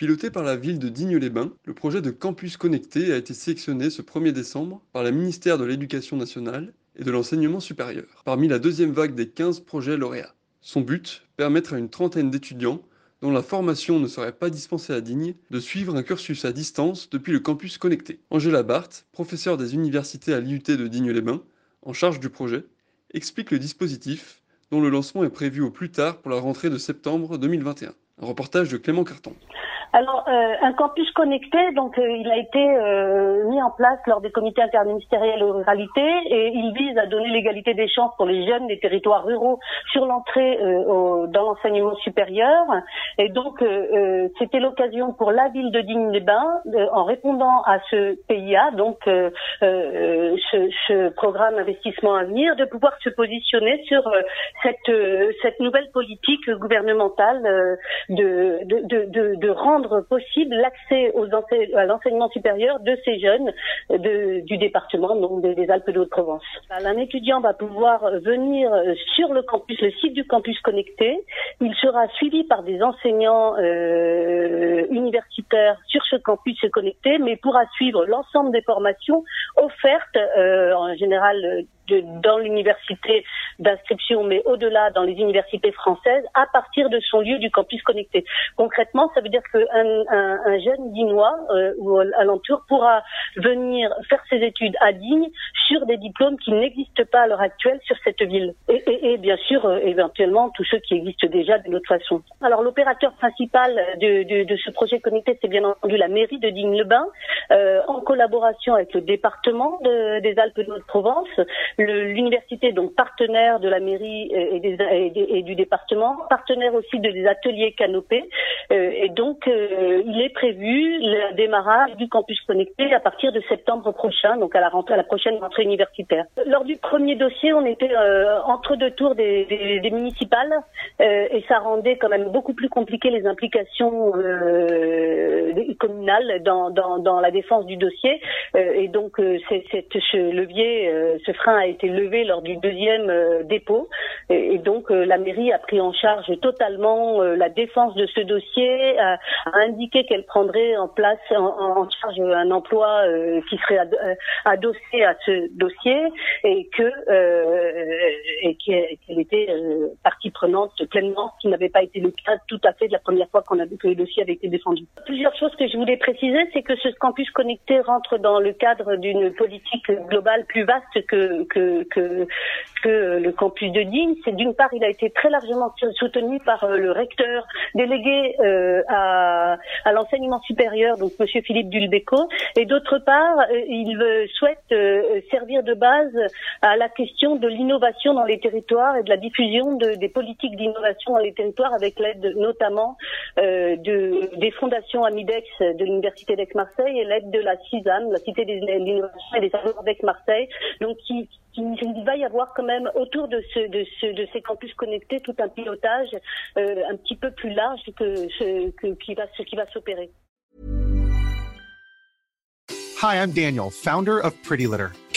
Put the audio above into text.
Piloté par la ville de Digne-les-Bains, le projet de campus connecté a été sélectionné ce 1er décembre par le ministère de l'Éducation nationale et de l'Enseignement supérieur, parmi la deuxième vague des 15 projets lauréats. Son but, permettre à une trentaine d'étudiants dont la formation ne serait pas dispensée à Digne, de suivre un cursus à distance depuis le campus connecté. Angela Barthes, professeure des universités à l'IUT de Digne-les-Bains, en charge du projet, explique le dispositif dont le lancement est prévu au plus tard pour la rentrée de septembre 2021. Un reportage de Clément Carton. Alors, euh, un campus connecté, donc euh, il a été euh, mis en place lors des comités interministériels aux ruralités et il vise à donner l'égalité des chances pour les jeunes des territoires ruraux sur l'entrée dans l'enseignement supérieur. Et donc, c'était l'occasion pour la ville de Digne-les-Bains, en répondant à ce PIA, donc ce, ce, programme investissement à venir, de pouvoir se positionner sur cette, cette nouvelle politique gouvernementale de, de, de, de, de rendre possible l'accès à l'enseignement supérieur de ces jeunes du département, donc des, Alpes de Haute-Provence. Un étudiant va pouvoir venir sur le campus, le site du campus connecté. Il sera suivi par des enseignants euh, universitaires sur ce campus connecté, mais pourra suivre l'ensemble des formations offertes euh, en général dans l'université d'inscription, mais au-delà dans les universités françaises, à partir de son lieu du campus connecté. Concrètement, ça veut dire qu'un un, un jeune dinois euh, ou alentour pourra venir faire ses études à Digne sur des diplômes qui n'existent pas à l'heure actuelle sur cette ville. Et, bien sûr, euh, éventuellement, tous ceux qui existent déjà d'une autre façon. Alors, l'opérateur principal de, ce projet connecté, c'est bien entendu la mairie de Digne-le-Bain, euh, en collaboration avec le département de, des Alpes de Haute-Provence, l'université donc partenaire de la mairie et, des, et, du département, partenaire aussi de des ateliers canopés. Euh, et donc, euh, il est prévu le démarrage du campus connecté à partir de septembre prochain, donc à la prochaine rentrée Lors du premier dossier, on était euh, entre deux tours des, municipales et ça rendait quand même beaucoup plus compliqué les implications communales dans, la défense du dossier. et donc, ce levier, ce frein a été levé lors du deuxième euh, dépôt. Et, donc euh, la mairie a pris en charge totalement euh, la défense de ce dossier, a, indiqué qu'elle prendrait en place en, charge un emploi qui serait adossé à ce dossier et que et qu'elle était partie prenante pleinement, qui n'avait pas été le cas tout à fait de la première fois qu'on a vu que le dossier avait été défendu. Plusieurs choses que je voulais préciser, c'est que ce campus connecté rentre dans le cadre d'une politique globale plus vaste que, que, que, que le campus de Digne. C'est d'une part, il a été très largement soutenu par euh, le recteur délégué euh, à, à l'enseignement supérieur, donc Monsieur Philippe Dulbeco, et d'autre part, euh, il souhaite servir de base à la question de l'innovation dans les territoires et de la diffusion de, des politiques d'innovation dans les territoires avec l'aide notamment de, des fondations Amidex de l'Université d'Aix-Marseille et l'aide de la CISAM, la Cité de l'innovation et des savoirs d'Aix-Marseille, donc qui, il va y avoir quand même autour de, ce, de, ce, de ces campus connectés tout un pilotage euh, un petit peu plus large que ce, que, qui va, qui va s'opérer. Hi, I'm Daniel, founder of Pretty Litter.